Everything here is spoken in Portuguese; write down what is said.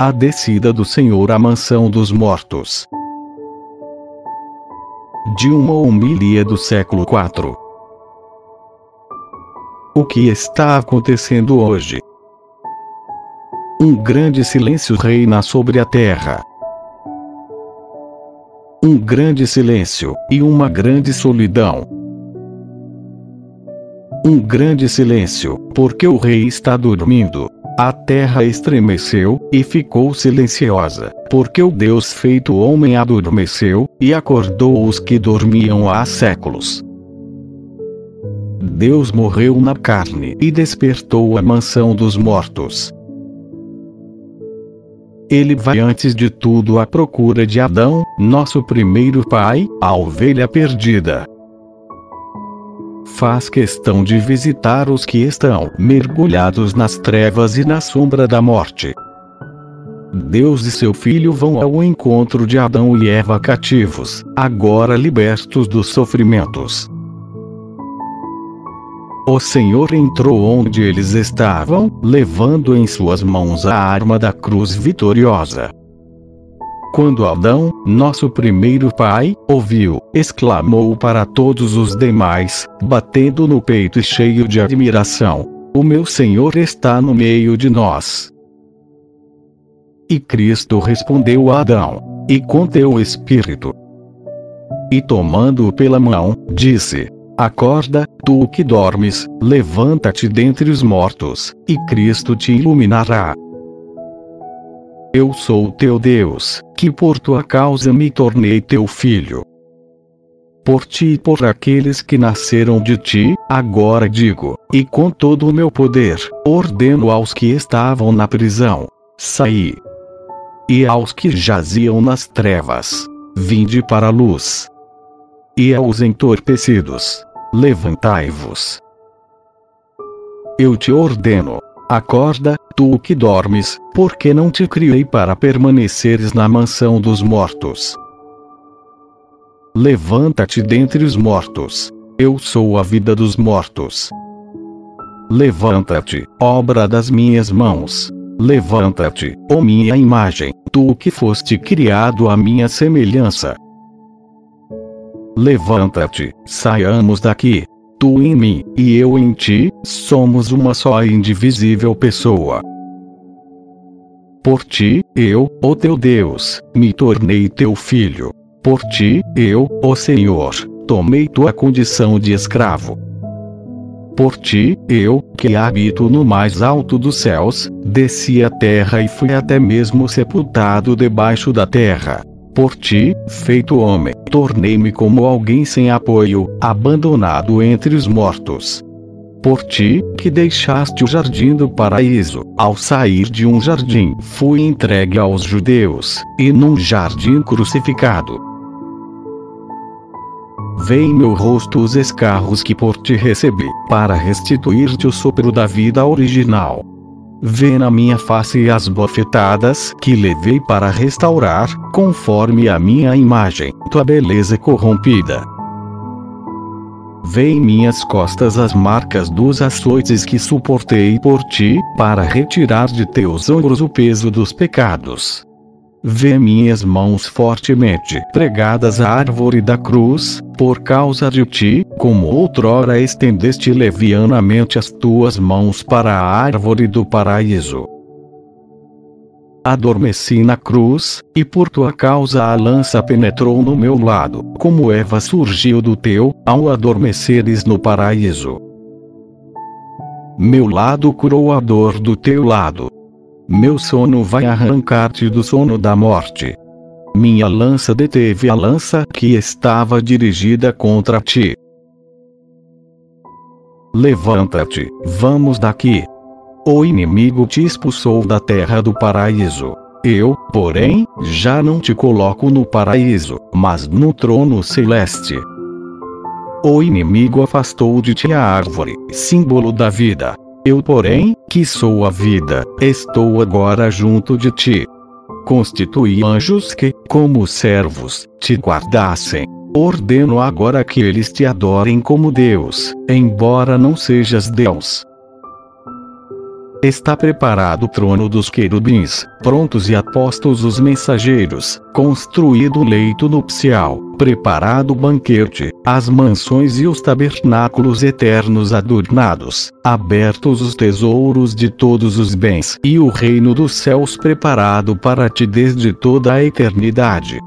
A descida do Senhor à mansão dos mortos. De uma homilia do século IV. O que está acontecendo hoje? Um grande silêncio reina sobre a terra. Um grande silêncio e uma grande solidão. Um grande silêncio, porque o rei está dormindo. A terra estremeceu, e ficou silenciosa, porque o Deus feito homem adormeceu, e acordou os que dormiam há séculos. Deus morreu na carne e despertou a mansão dos mortos. Ele vai antes de tudo à procura de Adão, nosso primeiro pai, a ovelha perdida faz questão de visitar os que estão mergulhados nas trevas e na sombra da morte. Deus e seu filho vão ao encontro de Adão e Eva cativos, agora libertos dos sofrimentos. O Senhor entrou onde eles estavam, levando em suas mãos a arma da cruz vitoriosa. Quando Adão, nosso primeiro pai, ouviu, exclamou para todos os demais, batendo no peito e cheio de admiração: O meu Senhor está no meio de nós. E Cristo respondeu a Adão: E com teu espírito. E tomando-o pela mão, disse: Acorda, tu que dormes, levanta-te dentre os mortos, e Cristo te iluminará. Eu sou teu Deus, que por tua causa me tornei teu filho. Por ti e por aqueles que nasceram de ti, agora digo, e com todo o meu poder, ordeno aos que estavam na prisão: saí. E aos que jaziam nas trevas: vinde para a luz. E aos entorpecidos: levantai-vos. Eu te ordeno, Acorda, tu que dormes, porque não te criei para permaneceres na mansão dos mortos. Levanta-te dentre os mortos. Eu sou a vida dos mortos. Levanta-te, obra das minhas mãos. Levanta-te, ó minha imagem, tu que foste criado à minha semelhança. Levanta-te, saiamos daqui, tu em mim, e eu em ti, somos uma só e indivisível pessoa. Por ti, eu, ó teu Deus, me tornei teu filho. Por ti, eu, ó Senhor, tomei tua condição de escravo. Por ti, eu, que habito no mais alto dos céus, desci à terra e fui até mesmo sepultado debaixo da terra. Por ti, feito homem, tornei-me como alguém sem apoio, abandonado entre os mortos. Por ti, que deixaste o jardim do paraíso, ao sair de um jardim, fui entregue aos judeus, e num jardim crucificado. Vê em meu rosto os escarros que por ti recebi, para restituir-te o sopro da vida original. Vê na minha face as bofetadas que levei para restaurar, conforme a minha imagem, tua beleza corrompida. Vê em minhas costas as marcas dos açoites que suportei por ti, para retirar de teus ombros o peso dos pecados. Vê minhas mãos fortemente pregadas à árvore da cruz, por causa de ti, como outrora estendeste levianamente as tuas mãos para a árvore do paraíso. Adormeci na cruz, e por tua causa a lança penetrou no meu lado, como Eva surgiu do teu, ao adormeceres no paraíso. Meu lado curou a dor do teu lado, meu sono vai arrancar-te do sono da morte. Minha lança deteve a lança que estava dirigida contra ti. Levanta-te, vamos daqui. O inimigo te expulsou da terra do paraíso. Eu, porém, já não te coloco no paraíso, mas no trono celeste. O inimigo afastou de ti a árvore, símbolo da vida, eu, porém, que sou a vida, estou agora junto de ti. Constituí anjos que, como servos, te guardassem. ordeno agora que eles te adorem como Deus, embora não sejas Deus. Está preparado o trono dos querubins, prontos e apostos os mensageiros, construído o leito nupcial, preparado o banquete, as mansões e os tabernáculos eternos adornados, abertos os tesouros de todos os bens, e o reino dos céus preparado para ti desde toda a eternidade.